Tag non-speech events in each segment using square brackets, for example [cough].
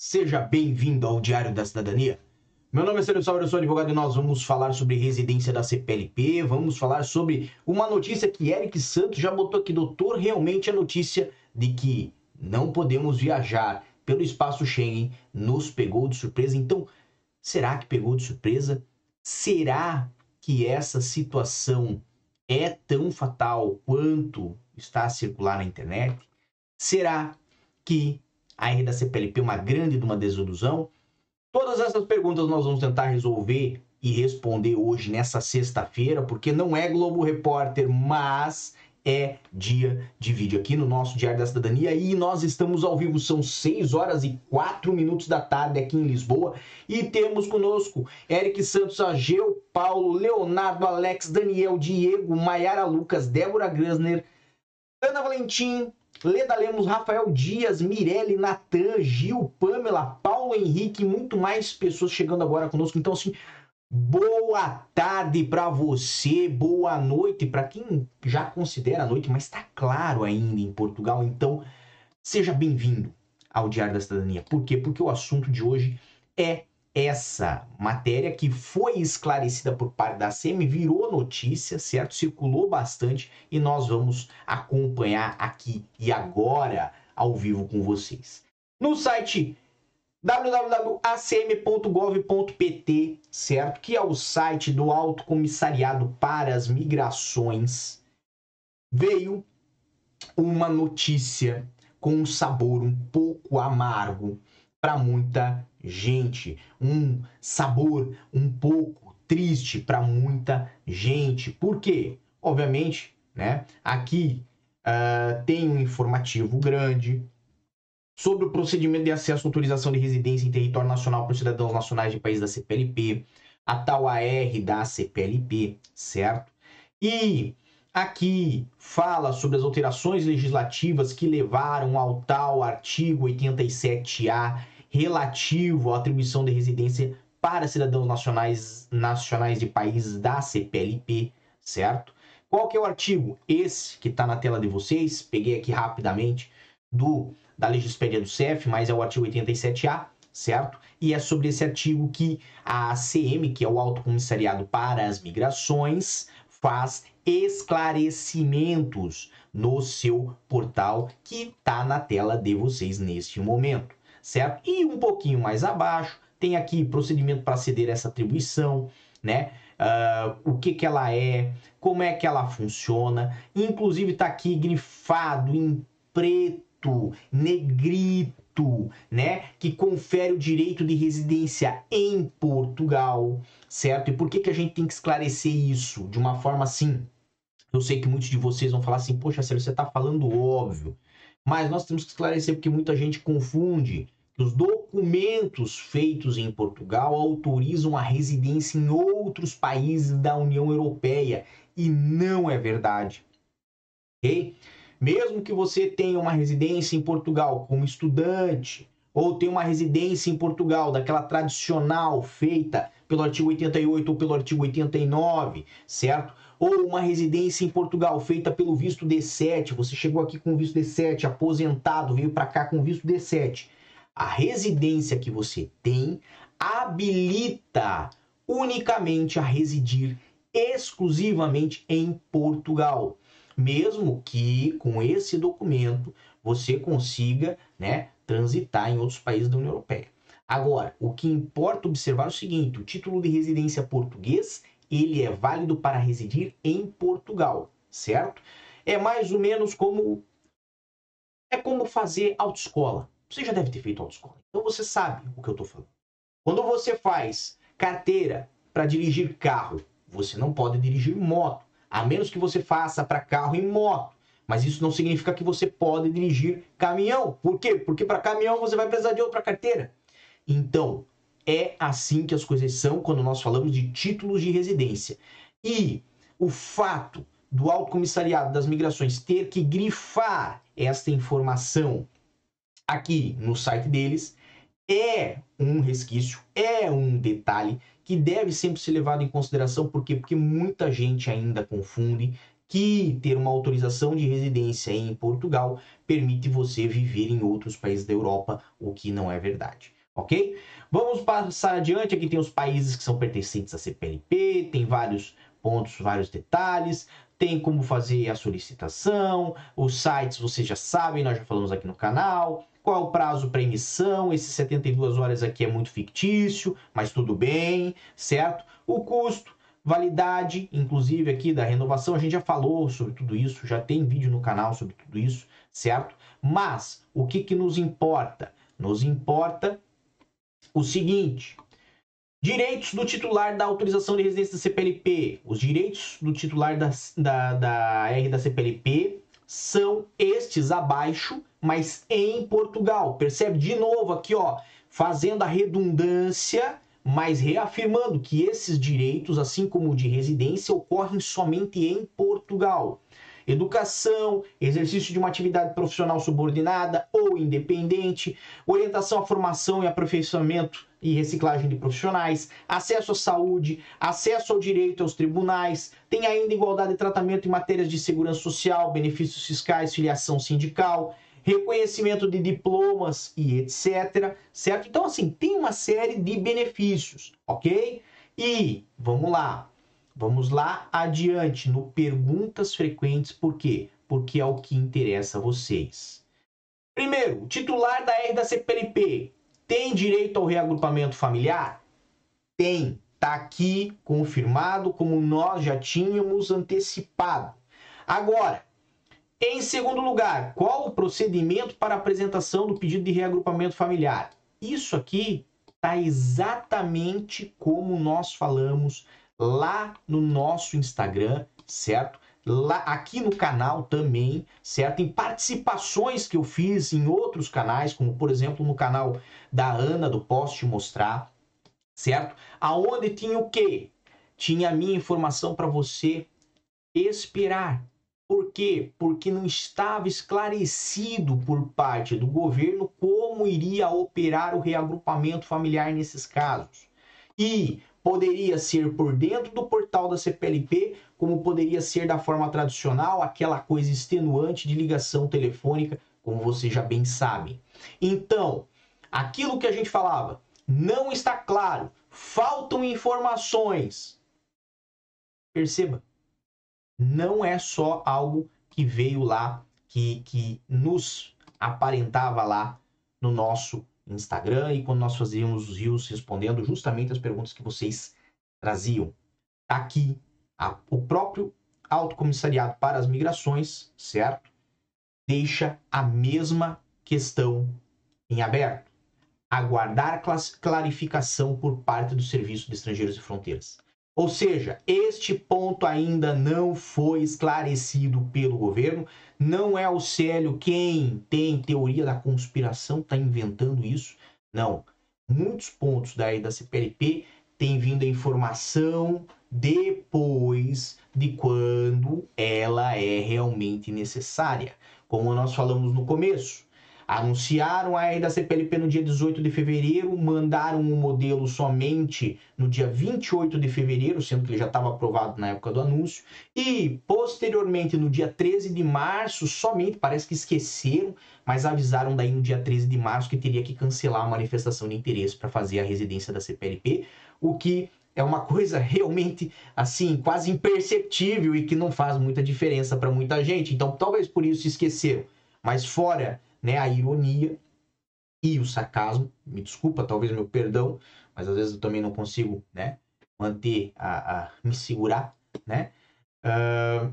Seja bem-vindo ao Diário da Cidadania. Meu nome é Sérgio Salve, eu sou advogado e nós vamos falar sobre residência da CPLP, vamos falar sobre uma notícia que Eric Santos já botou aqui, doutor, realmente a notícia de que não podemos viajar pelo espaço Schengen nos pegou de surpresa. Então, será que pegou de surpresa? Será que essa situação é tão fatal quanto está a circular na internet? Será que a R da CPLP uma grande de uma desilusão? Todas essas perguntas nós vamos tentar resolver e responder hoje nessa sexta-feira, porque não é Globo Repórter, mas é dia de vídeo aqui no nosso Diário da Cidadania e nós estamos ao vivo, são 6 horas e 4 minutos da tarde aqui em Lisboa e temos conosco Eric Santos, Ageu, Paulo, Leonardo, Alex, Daniel, Diego, Maiara Lucas, Débora Grasner, Ana Valentim, Leda Lemos, Rafael Dias, Mirelle, Natan, Gil, Pamela, Paulo Henrique, muito mais pessoas chegando agora conosco. Então, assim, Boa tarde para você, boa noite para quem já considera a noite, mas está claro ainda em Portugal. Então, seja bem-vindo ao Diário da Cidadania. Por quê? Porque o assunto de hoje é essa matéria que foi esclarecida por parte da SEMI, virou notícia, certo? Circulou bastante e nós vamos acompanhar aqui e agora ao vivo com vocês. No site www.acm.gov.pt, certo? Que é o site do Alto Comissariado para as Migrações. Veio uma notícia com um sabor um pouco amargo para muita gente, um sabor um pouco triste para muita gente. Por quê? Obviamente, né? Aqui uh, tem um informativo grande, sobre o procedimento de acesso à autorização de residência em território nacional para os cidadãos nacionais de país da CPLP, a tal AR da CPLP, certo? E aqui fala sobre as alterações legislativas que levaram ao tal artigo 87A relativo à atribuição de residência para cidadãos nacionais, nacionais de países da CPLP, certo? Qual que é o artigo? Esse que está na tela de vocês, peguei aqui rapidamente, do da Legispédia do CEF, mas é o artigo 87A, certo? E é sobre esse artigo que a ACM, que é o Alto Comissariado para as Migrações, faz esclarecimentos no seu portal que está na tela de vocês neste momento, certo? E um pouquinho mais abaixo tem aqui procedimento para ceder essa atribuição, né? Uh, o que, que ela é, como é que ela funciona, inclusive está aqui grifado em preto negrito, né? Que confere o direito de residência em Portugal, certo? E por que, que a gente tem que esclarecer isso de uma forma assim? Eu sei que muitos de vocês vão falar assim, poxa, Sérgio, você está falando óbvio. Mas nós temos que esclarecer porque muita gente confunde que os documentos feitos em Portugal autorizam a residência em outros países da União Europeia. E não é verdade. Ok? Mesmo que você tenha uma residência em Portugal como estudante, ou tenha uma residência em Portugal, daquela tradicional feita pelo artigo 88 ou pelo artigo 89, certo? Ou uma residência em Portugal feita pelo visto D7, você chegou aqui com visto D7, aposentado, veio para cá com visto D7. A residência que você tem habilita unicamente a residir exclusivamente em Portugal mesmo que com esse documento você consiga né, transitar em outros países da União Europeia. Agora, o que importa observar é o seguinte: o título de residência português ele é válido para residir em Portugal, certo? É mais ou menos como é como fazer autoescola. Você já deve ter feito autoescola, então você sabe o que eu estou falando. Quando você faz carteira para dirigir carro, você não pode dirigir moto a menos que você faça para carro e moto. Mas isso não significa que você pode dirigir caminhão. Por quê? Porque para caminhão você vai precisar de outra carteira. Então, é assim que as coisas são quando nós falamos de títulos de residência. E o fato do Alto Comissariado das Migrações ter que grifar esta informação aqui no site deles é um resquício, é um detalhe que deve sempre ser levado em consideração, por quê? Porque muita gente ainda confunde que ter uma autorização de residência em Portugal permite você viver em outros países da Europa, o que não é verdade. Ok? Vamos passar adiante. Aqui tem os países que são pertencentes à CPLP, tem vários pontos, vários detalhes tem como fazer a solicitação, os sites vocês já sabem, nós já falamos aqui no canal, qual o prazo para emissão, esses 72 horas aqui é muito fictício, mas tudo bem, certo? O custo, validade, inclusive aqui da renovação, a gente já falou sobre tudo isso, já tem vídeo no canal sobre tudo isso, certo? Mas o que, que nos importa? Nos importa o seguinte, Direitos do titular da autorização de residência da CPLP. Os direitos do titular da, da, da R da CPLP são estes abaixo, mas em Portugal. Percebe de novo aqui, ó, fazendo a redundância, mas reafirmando que esses direitos, assim como o de residência, ocorrem somente em Portugal educação, exercício de uma atividade profissional subordinada ou independente, orientação à formação e aperfeiçoamento e reciclagem de profissionais, acesso à saúde, acesso ao direito aos tribunais, tem ainda igualdade de tratamento em matérias de segurança social, benefícios fiscais, filiação sindical, reconhecimento de diplomas e etc, certo? Então assim, tem uma série de benefícios, OK? E vamos lá. Vamos lá adiante no perguntas frequentes, por quê? Porque é o que interessa a vocês. Primeiro, titular da R da CPLP tem direito ao reagrupamento familiar? Tem. Está aqui confirmado, como nós já tínhamos antecipado. Agora, em segundo lugar, qual o procedimento para apresentação do pedido de reagrupamento familiar? Isso aqui está exatamente como nós falamos lá no nosso Instagram, certo? Lá, aqui no canal também, certo? Em participações que eu fiz em outros canais, como por exemplo no canal da Ana do Posso Te Mostrar, certo? Aonde tinha o quê? Tinha a minha informação para você esperar. Por quê? Porque não estava esclarecido por parte do governo como iria operar o reagrupamento familiar nesses casos. E poderia ser por dentro do portal da CPLP, como poderia ser da forma tradicional, aquela coisa extenuante de ligação telefônica, como vocês já bem sabem. Então, aquilo que a gente falava não está claro, faltam informações. Perceba, não é só algo que veio lá, que, que nos aparentava lá no nosso Instagram e quando nós fazíamos os rios respondendo justamente as perguntas que vocês traziam. Tá aqui a, o próprio Alto Comissariado para as Migrações, certo? Deixa a mesma questão em aberto. Aguardar clarificação por parte do Serviço de Estrangeiros e Fronteiras. Ou seja, este ponto ainda não foi esclarecido pelo governo. Não é o Célio quem tem teoria da conspiração, está inventando isso. Não. Muitos pontos daí da CPLP têm vindo a informação depois de quando ela é realmente necessária. Como nós falamos no começo, Anunciaram a da CPLP no dia 18 de fevereiro, mandaram o um modelo somente no dia 28 de fevereiro, sendo que ele já estava aprovado na época do anúncio, e posteriormente no dia 13 de março, somente, parece que esqueceram, mas avisaram daí no dia 13 de março que teria que cancelar a manifestação de interesse para fazer a residência da CPLP, o que é uma coisa [laughs] realmente assim, quase imperceptível e que não faz muita diferença para muita gente. Então, talvez por isso esqueceram. Mas fora né, a ironia e o sarcasmo. Me desculpa, talvez meu perdão, mas às vezes eu também não consigo, né, manter a, a me segurar, né? Uh,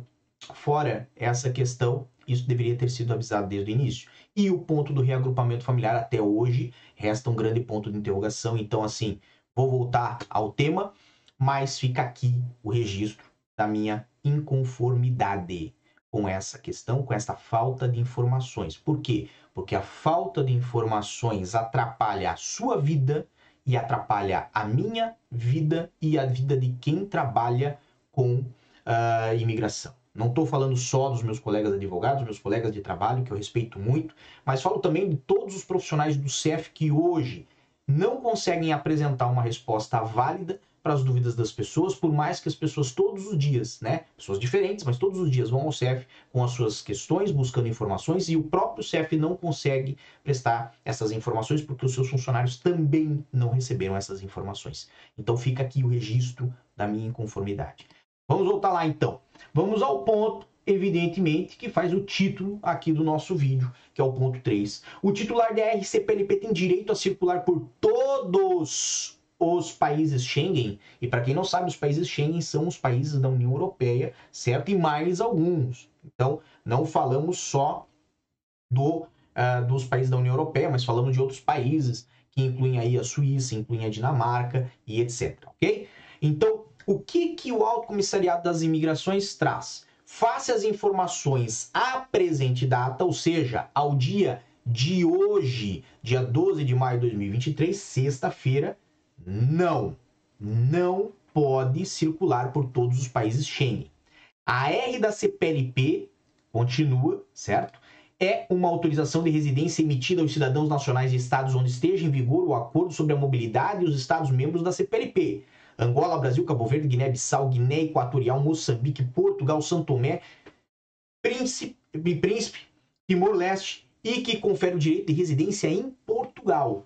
fora essa questão, isso deveria ter sido avisado desde o início. E o ponto do reagrupamento familiar até hoje resta um grande ponto de interrogação. Então, assim, vou voltar ao tema, mas fica aqui o registro da minha inconformidade com essa questão, com essa falta de informações. Por quê? Porque a falta de informações atrapalha a sua vida e atrapalha a minha vida e a vida de quem trabalha com uh, imigração. Não estou falando só dos meus colegas advogados, meus colegas de trabalho, que eu respeito muito, mas falo também de todos os profissionais do CEF que hoje não conseguem apresentar uma resposta válida para as dúvidas das pessoas, por mais que as pessoas todos os dias, né, pessoas diferentes, mas todos os dias vão ao CEF com as suas questões, buscando informações, e o próprio CEF não consegue prestar essas informações porque os seus funcionários também não receberam essas informações. Então fica aqui o registro da minha inconformidade. Vamos voltar lá então. Vamos ao ponto evidentemente, que faz o título aqui do nosso vídeo, que é o ponto 3. O titular da RCPLP tem direito a circular por todos os países Schengen. E para quem não sabe, os países Schengen são os países da União Europeia, certo? E mais alguns. Então, não falamos só do, uh, dos países da União Europeia, mas falamos de outros países que incluem aí a Suíça, incluem a Dinamarca e etc, ok? Então, o que, que o Alto Comissariado das Imigrações traz? face às informações à presente data, ou seja, ao dia de hoje, dia 12 de maio de 2023, sexta-feira, não, não pode circular por todos os países Schengen. A R da CPLP continua, certo? É uma autorização de residência emitida aos cidadãos nacionais de estados onde esteja em vigor o acordo sobre a mobilidade e os estados membros da CPLP, Angola, Brasil, Cabo Verde, Guiné-Bissau, Guiné Equatorial, Moçambique, Portugal, São Tomé, Príncipe, Príncipe Timor-Leste e que confere o direito de residência em Portugal.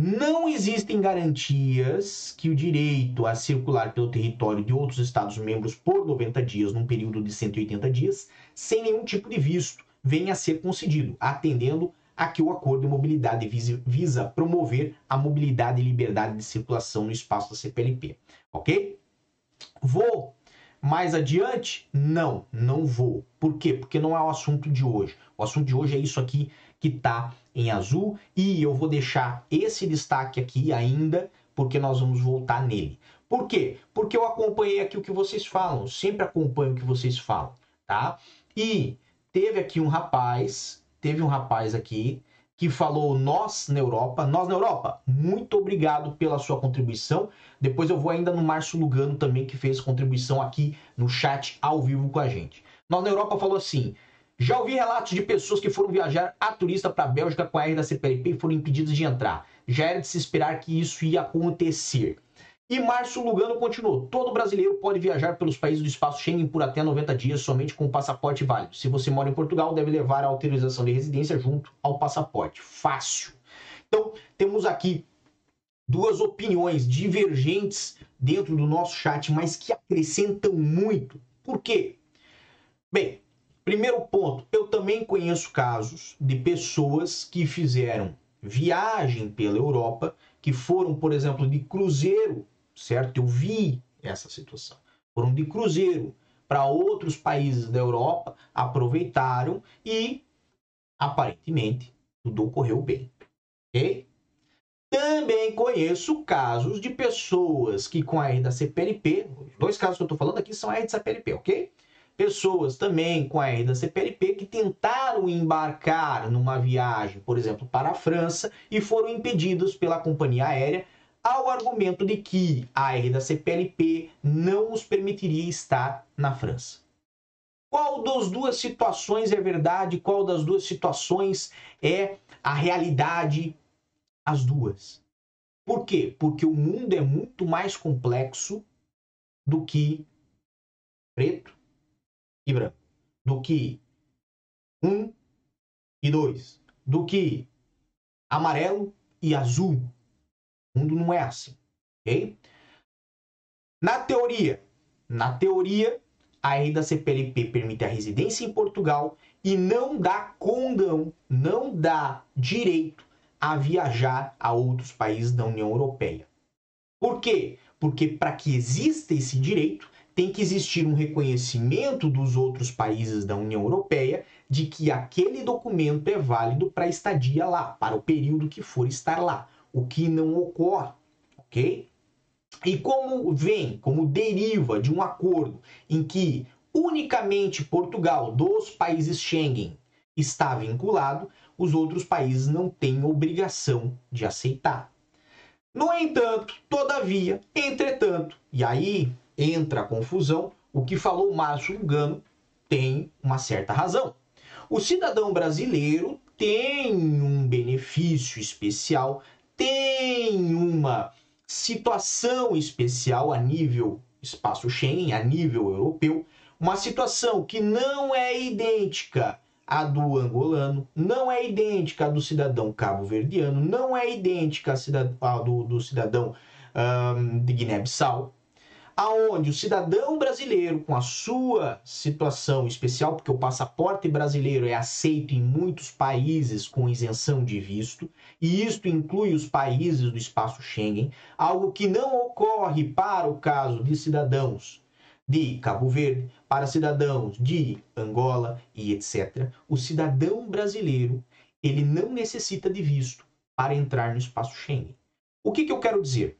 Não existem garantias que o direito a circular pelo território de outros Estados-membros por 90 dias, num período de 180 dias, sem nenhum tipo de visto, venha a ser concedido, atendendo Aqui o acordo de mobilidade visa promover a mobilidade e liberdade de circulação no espaço da CPLP, ok? Vou mais adiante? Não, não vou. Por quê? Porque não é o assunto de hoje. O assunto de hoje é isso aqui que está em azul e eu vou deixar esse destaque aqui ainda porque nós vamos voltar nele. Por quê? Porque eu acompanhei aqui o que vocês falam, sempre acompanho o que vocês falam, tá? E teve aqui um rapaz teve um rapaz aqui que falou nós na Europa. Nós na Europa, muito obrigado pela sua contribuição. Depois eu vou ainda no Márcio Lugano também, que fez contribuição aqui no chat ao vivo com a gente. Nós na Europa falou assim: já ouvi relatos de pessoas que foram viajar a turista para a Bélgica com a R da CPLP e foram impedidas de entrar. Já era de se esperar que isso ia acontecer. E Márcio Lugano continuou: todo brasileiro pode viajar pelos países do espaço Schengen por até 90 dias somente com passaporte válido. Se você mora em Portugal, deve levar a autorização de residência junto ao passaporte. Fácil. Então, temos aqui duas opiniões divergentes dentro do nosso chat, mas que acrescentam muito. Por quê? Bem, primeiro ponto, eu também conheço casos de pessoas que fizeram viagem pela Europa, que foram, por exemplo, de cruzeiro certo? Eu vi essa situação. Foram de cruzeiro para outros países da Europa, aproveitaram e aparentemente tudo ocorreu bem. Ok? Também conheço casos de pessoas que com a R da CPLP, os dois casos que eu estou falando aqui são a R da CPLP, ok? Pessoas também com a R da CPLP que tentaram embarcar numa viagem, por exemplo, para a França e foram impedidos pela companhia aérea ao argumento de que a R da CPLP não os permitiria estar na França. Qual das duas situações é verdade? Qual das duas situações é a realidade? As duas. Por quê? Porque o mundo é muito mais complexo do que preto branco, do que um e dois, do que amarelo e azul, o mundo não é assim, ok? Na teoria, na teoria, a lei da CPLP permite a residência em Portugal e não dá condão, não dá direito a viajar a outros países da União Europeia. Por quê? Porque para que exista esse direito, tem que existir um reconhecimento dos outros países da União Europeia de que aquele documento é válido para estadia lá, para o período que for estar lá o que não ocorre, ok? E como vem, como deriva de um acordo em que unicamente Portugal, dos países Schengen, está vinculado, os outros países não têm obrigação de aceitar. No entanto, todavia, entretanto, e aí entra a confusão, o que falou Márcio Lugano tem uma certa razão. O cidadão brasileiro tem um benefício especial tem uma situação especial a nível espaço Schengen, a nível europeu, uma situação que não é idêntica à do angolano, não é idêntica à do cidadão cabo-verdiano, não é idêntica à do, do cidadão de Guiné-Bissau, aonde o cidadão brasileiro, com a sua situação especial, porque o passaporte brasileiro é aceito em muitos países com isenção de visto, e isto inclui os países do espaço Schengen, algo que não ocorre para o caso de cidadãos de Cabo Verde, para cidadãos de Angola e etc. O cidadão brasileiro, ele não necessita de visto para entrar no espaço Schengen. O que, que eu quero dizer?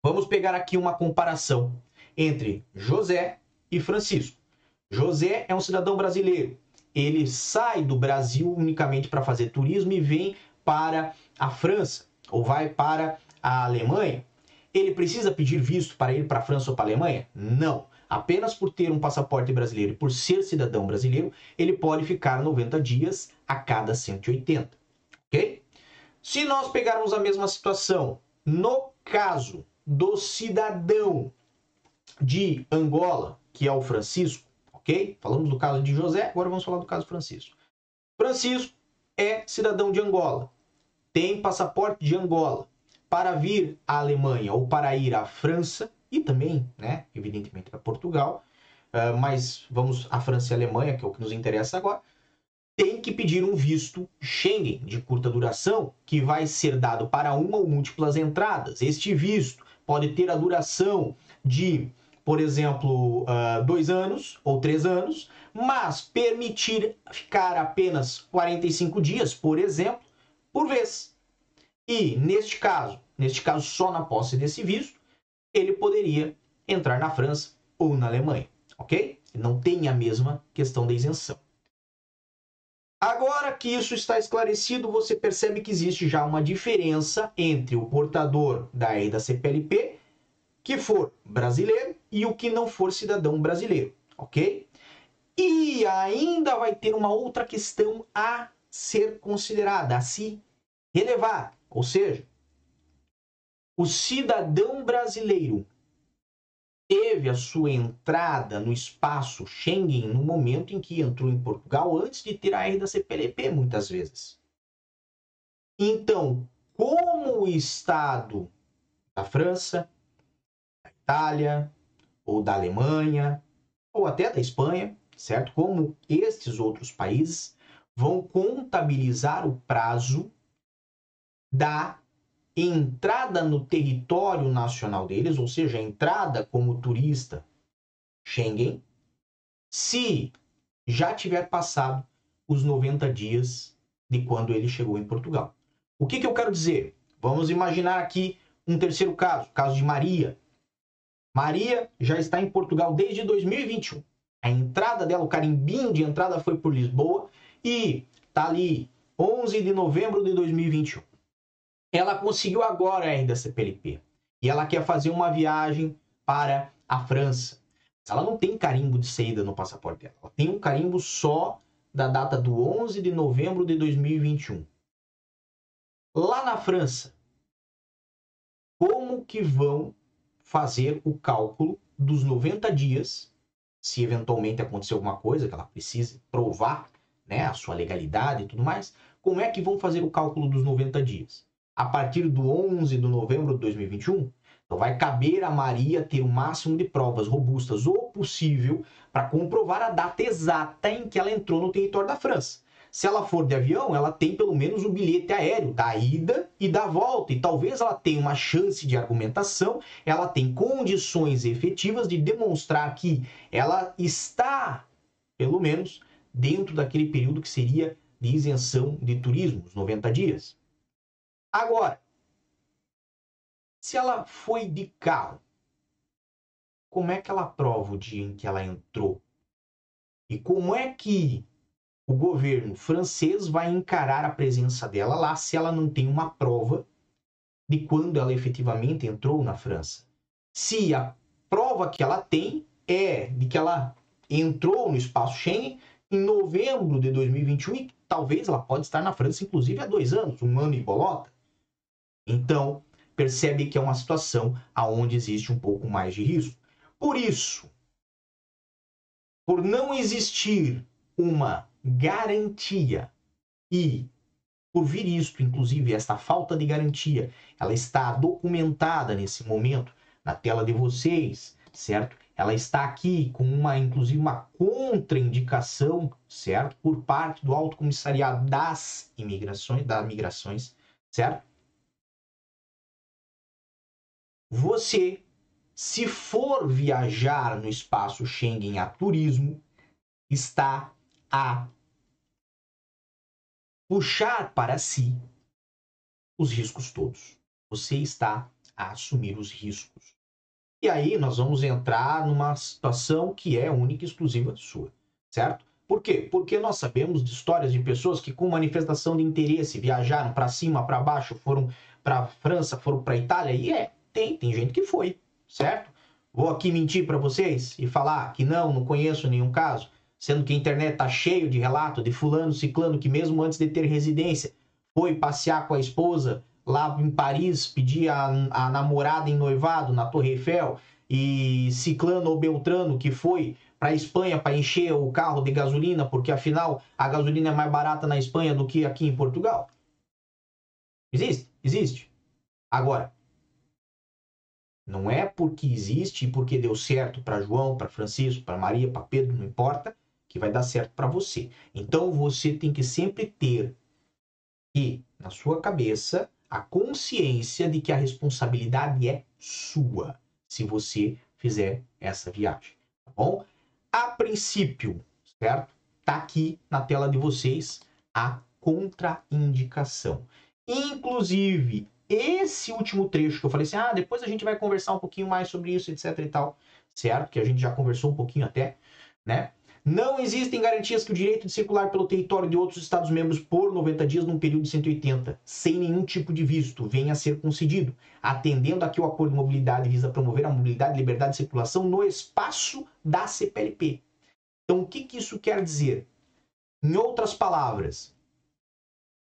Vamos pegar aqui uma comparação entre José e Francisco. José é um cidadão brasileiro. Ele sai do Brasil unicamente para fazer turismo e vem para a França ou vai para a Alemanha. Ele precisa pedir visto para ir para a França ou para a Alemanha? Não. Apenas por ter um passaporte brasileiro e por ser cidadão brasileiro, ele pode ficar 90 dias a cada 180. Ok? Se nós pegarmos a mesma situação, no caso do cidadão de Angola, que é o Francisco, ok? Falamos do caso de José, agora vamos falar do caso Francisco. Francisco é cidadão de Angola, tem passaporte de Angola. Para vir à Alemanha ou para ir à França, e também, né, evidentemente, para Portugal, uh, mas vamos à França e à Alemanha, que é o que nos interessa agora, tem que pedir um visto Schengen de curta duração, que vai ser dado para uma ou múltiplas entradas. Este visto pode ter a duração de, por exemplo, uh, dois anos ou três anos, mas permitir ficar apenas 45 dias, por exemplo, por vez. E neste caso, neste caso só na posse desse visto, ele poderia entrar na França ou na Alemanha, ok? Não tem a mesma questão da isenção. Agora que isso está esclarecido, você percebe que existe já uma diferença entre o portador da EIDA CPLP, que for brasileiro, e o que não for cidadão brasileiro, ok? E ainda vai ter uma outra questão a ser considerada, a se relevar, ou seja, o cidadão brasileiro teve a sua entrada no espaço Schengen no momento em que entrou em Portugal, antes de ter a R da CPLP, muitas vezes. Então, como o Estado da França, da Itália, ou da Alemanha, ou até da Espanha, certo? Como estes outros países vão contabilizar o prazo da entrada no território nacional deles, ou seja, entrada como turista Schengen, se já tiver passado os 90 dias de quando ele chegou em Portugal. O que, que eu quero dizer? Vamos imaginar aqui um terceiro caso, o caso de Maria. Maria já está em Portugal desde 2021. A entrada dela, o carimbinho de entrada foi por Lisboa e tá ali 11 de novembro de 2021 ela conseguiu agora ainda CPLP. E ela quer fazer uma viagem para a França. Ela não tem carimbo de saída no passaporte dela. Ela tem um carimbo só da data do 11 de novembro de 2021. Lá na França, como que vão fazer o cálculo dos 90 dias, se eventualmente acontecer alguma coisa que ela precise provar, né, a sua legalidade e tudo mais, como é que vão fazer o cálculo dos 90 dias? A partir do 11 de novembro de 2021. Então, vai caber a Maria ter o máximo de provas robustas ou possível para comprovar a data exata em que ela entrou no território da França. Se ela for de avião, ela tem pelo menos o bilhete aéreo da ida e da volta, e talvez ela tenha uma chance de argumentação, ela tem condições efetivas de demonstrar que ela está, pelo menos, dentro daquele período que seria de isenção de turismo, os 90 dias. Agora, se ela foi de carro, como é que ela prova o dia em que ela entrou? E como é que o governo francês vai encarar a presença dela lá se ela não tem uma prova de quando ela efetivamente entrou na França? Se a prova que ela tem é de que ela entrou no espaço Schengen em novembro de 2021 e talvez ela pode estar na França inclusive há dois anos, um ano e bolota. Então, percebe que é uma situação aonde existe um pouco mais de risco. Por isso, por não existir uma garantia e por vir isto, inclusive esta falta de garantia, ela está documentada nesse momento na tela de vocês, certo? Ela está aqui com uma, inclusive, uma contraindicação, certo? Por parte do Alto Comissariado das Imigrações, das Migrações, certo? Você, se for viajar no espaço Schengen a turismo, está a puxar para si os riscos todos. Você está a assumir os riscos. E aí nós vamos entrar numa situação que é única e exclusiva sua, certo? Por quê? Porque nós sabemos de histórias de pessoas que com manifestação de interesse viajaram para cima, para baixo, foram para França, foram para Itália e é, tem, tem gente que foi, certo? Vou aqui mentir para vocês e falar que não, não conheço nenhum caso, sendo que a internet tá cheio de relato de fulano, ciclano que mesmo antes de ter residência foi passear com a esposa lá em Paris, pedir a, a namorada em noivado na Torre Eiffel, e Ciclano ou Beltrano que foi para Espanha para encher o carro de gasolina, porque afinal a gasolina é mais barata na Espanha do que aqui em Portugal. Existe? Existe. Agora, não é porque existe e porque deu certo para João, para Francisco, para Maria, para Pedro, não importa, que vai dar certo para você. Então você tem que sempre ter que na sua cabeça a consciência de que a responsabilidade é sua se você fizer essa viagem, tá bom? A princípio, certo? Tá aqui na tela de vocês a contraindicação. Inclusive, esse último trecho que eu falei assim, ah, depois a gente vai conversar um pouquinho mais sobre isso, etc e tal, certo? Que a gente já conversou um pouquinho até, né? Não existem garantias que o direito de circular pelo território de outros Estados-membros por 90 dias num período de 180, sem nenhum tipo de visto, venha a ser concedido, atendendo a que o acordo de mobilidade visa promover a mobilidade e liberdade de circulação no espaço da CPLP. Então, o que, que isso quer dizer? Em outras palavras,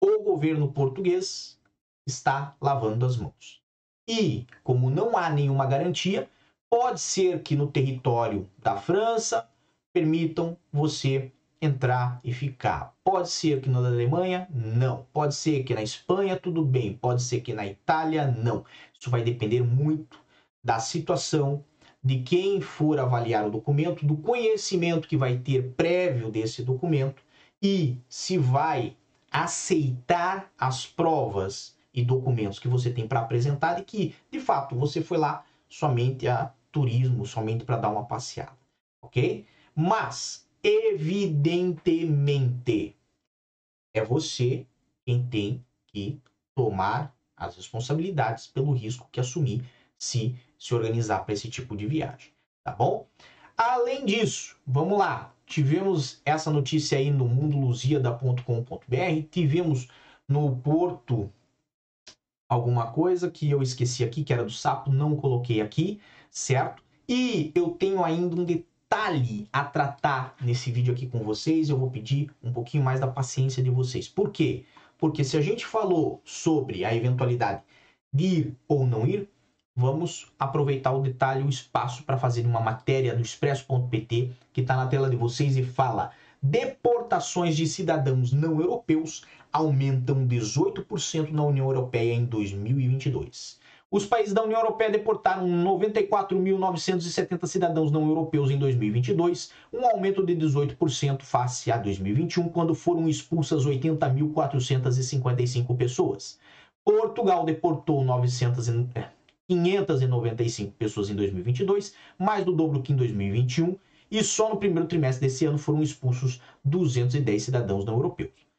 o governo português está lavando as mãos. E, como não há nenhuma garantia, pode ser que no território da França, permitam você entrar e ficar. Pode ser que na Alemanha, não. Pode ser que na Espanha, tudo bem. Pode ser que na Itália, não. Isso vai depender muito da situação, de quem for avaliar o documento, do conhecimento que vai ter prévio desse documento e se vai aceitar as provas e documentos que você tem para apresentar e que, de fato, você foi lá somente a turismo, somente para dar uma passeada, ok? Mas, evidentemente, é você quem tem que tomar as responsabilidades pelo risco que assumir se se organizar para esse tipo de viagem, tá bom? Além disso, vamos lá. Tivemos essa notícia aí no mundoluziada.com.br, tivemos no Porto alguma coisa que eu esqueci aqui, que era do sapo, não coloquei aqui, certo? E eu tenho ainda um detalhe a tratar nesse vídeo aqui com vocês, eu vou pedir um pouquinho mais da paciência de vocês. Por quê? Porque se a gente falou sobre a eventualidade de ir ou não ir, vamos aproveitar o detalhe, o espaço para fazer uma matéria do expresso.pt que está na tela de vocês e fala deportações de cidadãos não europeus aumentam 18% na União Europeia em 2022. Os países da União Europeia deportaram 94.970 cidadãos não europeus em 2022, um aumento de 18% face a 2021, quando foram expulsas 80.455 pessoas. Portugal deportou 900 595 pessoas em 2022, mais do dobro que em 2021, e só no primeiro trimestre desse ano foram expulsos 210 cidadãos não europeus.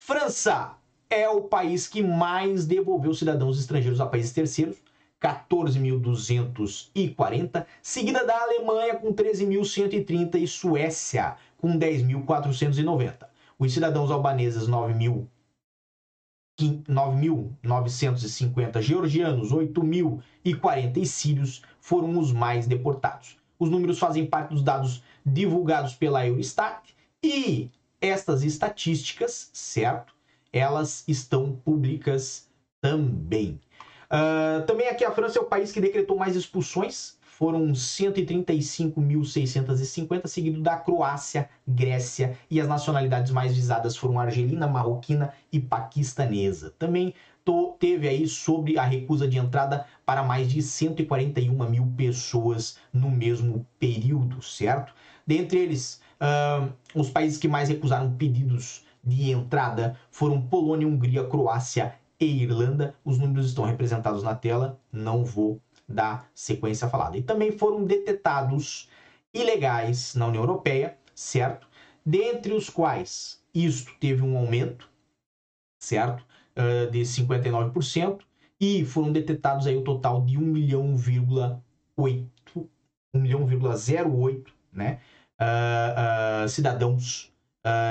França é o país que mais devolveu cidadãos estrangeiros a países terceiros, 14.240, seguida da Alemanha com 13.130 e Suécia com 10.490. Os cidadãos albaneses 9.950, georgianos 8.040 e sírios foram os mais deportados. Os números fazem parte dos dados divulgados pela Eurostat e estas estatísticas, certo? elas estão públicas também. Uh, também aqui a França é o país que decretou mais expulsões, foram 135.650, seguido da Croácia, Grécia e as nacionalidades mais visadas foram argelina, marroquina e paquistanesa. Também teve aí sobre a recusa de entrada para mais de 141 mil pessoas no mesmo período, certo? Dentre eles, uh, os países que mais recusaram pedidos de entrada foram Polônia, Hungria, Croácia e Irlanda. Os números estão representados na tela, não vou da sequência falada. E também foram detectados ilegais na União Europeia, certo? Dentre os quais isto teve um aumento, certo? Uh, de 59%, e foram detectados aí o total de 1 milhão, 8, 1 milhão, 08, né? Uh, uh, cidadãos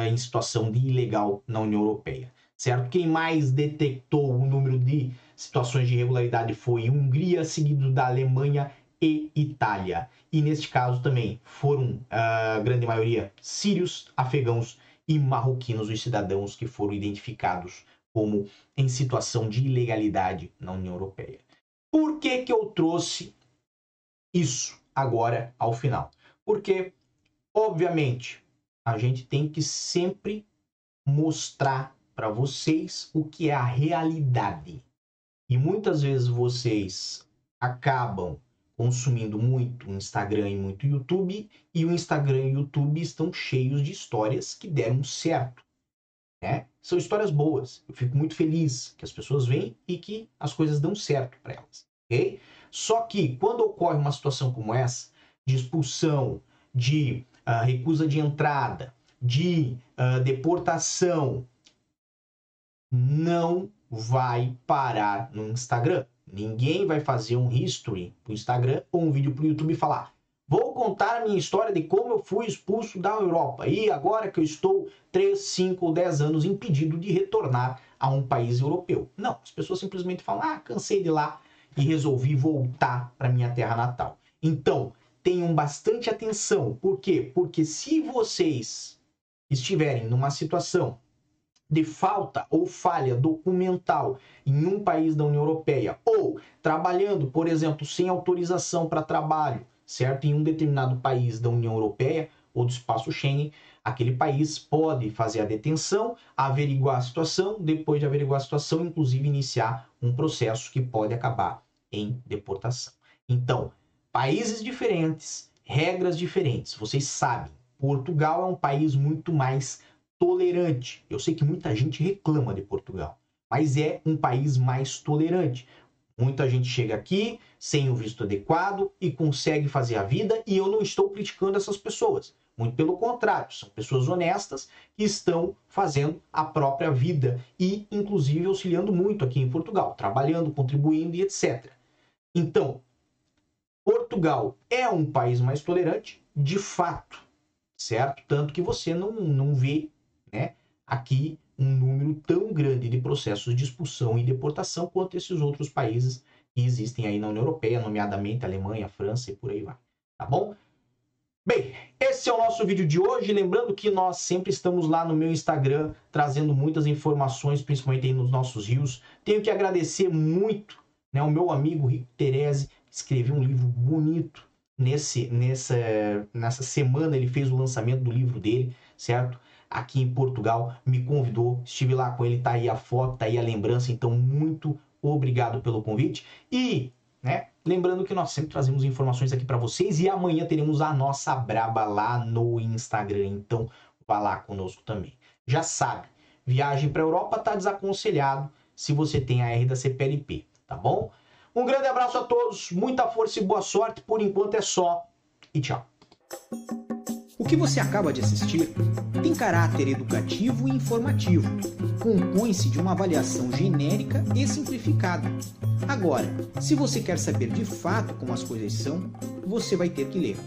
em situação de ilegal na União Europeia, certo? Quem mais detectou o número de situações de irregularidade foi Hungria, seguido da Alemanha e Itália. E neste caso também foram, a grande maioria, sírios, afegãos e marroquinos os cidadãos que foram identificados como em situação de ilegalidade na União Europeia. Por que, que eu trouxe isso agora ao final? Porque, obviamente, a gente tem que sempre mostrar para vocês o que é a realidade. E muitas vezes vocês acabam consumindo muito Instagram e muito YouTube, e o Instagram e o YouTube estão cheios de histórias que deram certo. Né? São histórias boas. Eu fico muito feliz que as pessoas vêm e que as coisas dão certo para elas. Okay? Só que quando ocorre uma situação como essa, de expulsão, de uh, recusa de entrada, de uh, deportação, não vai parar no Instagram. Ninguém vai fazer um history pro Instagram ou um vídeo pro YouTube e falar: Vou contar a minha história de como eu fui expulso da Europa e agora que eu estou 3, 5 ou 10 anos impedido de retornar a um país europeu. Não, as pessoas simplesmente falam: Ah, cansei de lá e resolvi voltar para minha terra natal. Então, tenham bastante atenção. Por quê? Porque se vocês estiverem numa situação de falta ou falha documental em um país da União Europeia ou trabalhando, por exemplo, sem autorização para trabalho, certo, em um determinado país da União Europeia ou do espaço Schengen, aquele país pode fazer a detenção, averiguar a situação, depois de averiguar a situação, inclusive iniciar um processo que pode acabar em deportação. Então, países diferentes, regras diferentes. Vocês sabem, Portugal é um país muito mais tolerante. Eu sei que muita gente reclama de Portugal, mas é um país mais tolerante. Muita gente chega aqui sem o visto adequado e consegue fazer a vida, e eu não estou criticando essas pessoas. Muito pelo contrário, são pessoas honestas que estão fazendo a própria vida e, inclusive, auxiliando muito aqui em Portugal, trabalhando, contribuindo e etc. Então, Portugal é um país mais tolerante, de fato, certo? Tanto que você não, não vê né, aqui um número tão grande de processos de expulsão e deportação quanto esses outros países que existem aí na União Europeia, nomeadamente Alemanha, França e por aí vai. Tá bom? Bem, esse é o nosso vídeo de hoje. Lembrando que nós sempre estamos lá no meu Instagram trazendo muitas informações, principalmente aí nos nossos rios. Tenho que agradecer muito né, o meu amigo Rico Terese, que escreveu um livro bonito. Nesse, nessa, nessa semana ele fez o lançamento do livro dele, certo? aqui em Portugal, me convidou, estive lá com ele, tá aí a foto, tá aí a lembrança, então muito obrigado pelo convite. E, né, lembrando que nós sempre trazemos informações aqui para vocês e amanhã teremos a nossa braba lá no Instagram, então vá lá conosco também. Já sabe, viagem para Europa tá desaconselhado se você tem a R da CPLP, tá bom? Um grande abraço a todos, muita força e boa sorte. Por enquanto é só e tchau. O que você acaba de assistir tem caráter educativo e informativo. Compõe-se de uma avaliação genérica e simplificada. Agora, se você quer saber de fato como as coisas são, você vai ter que ler.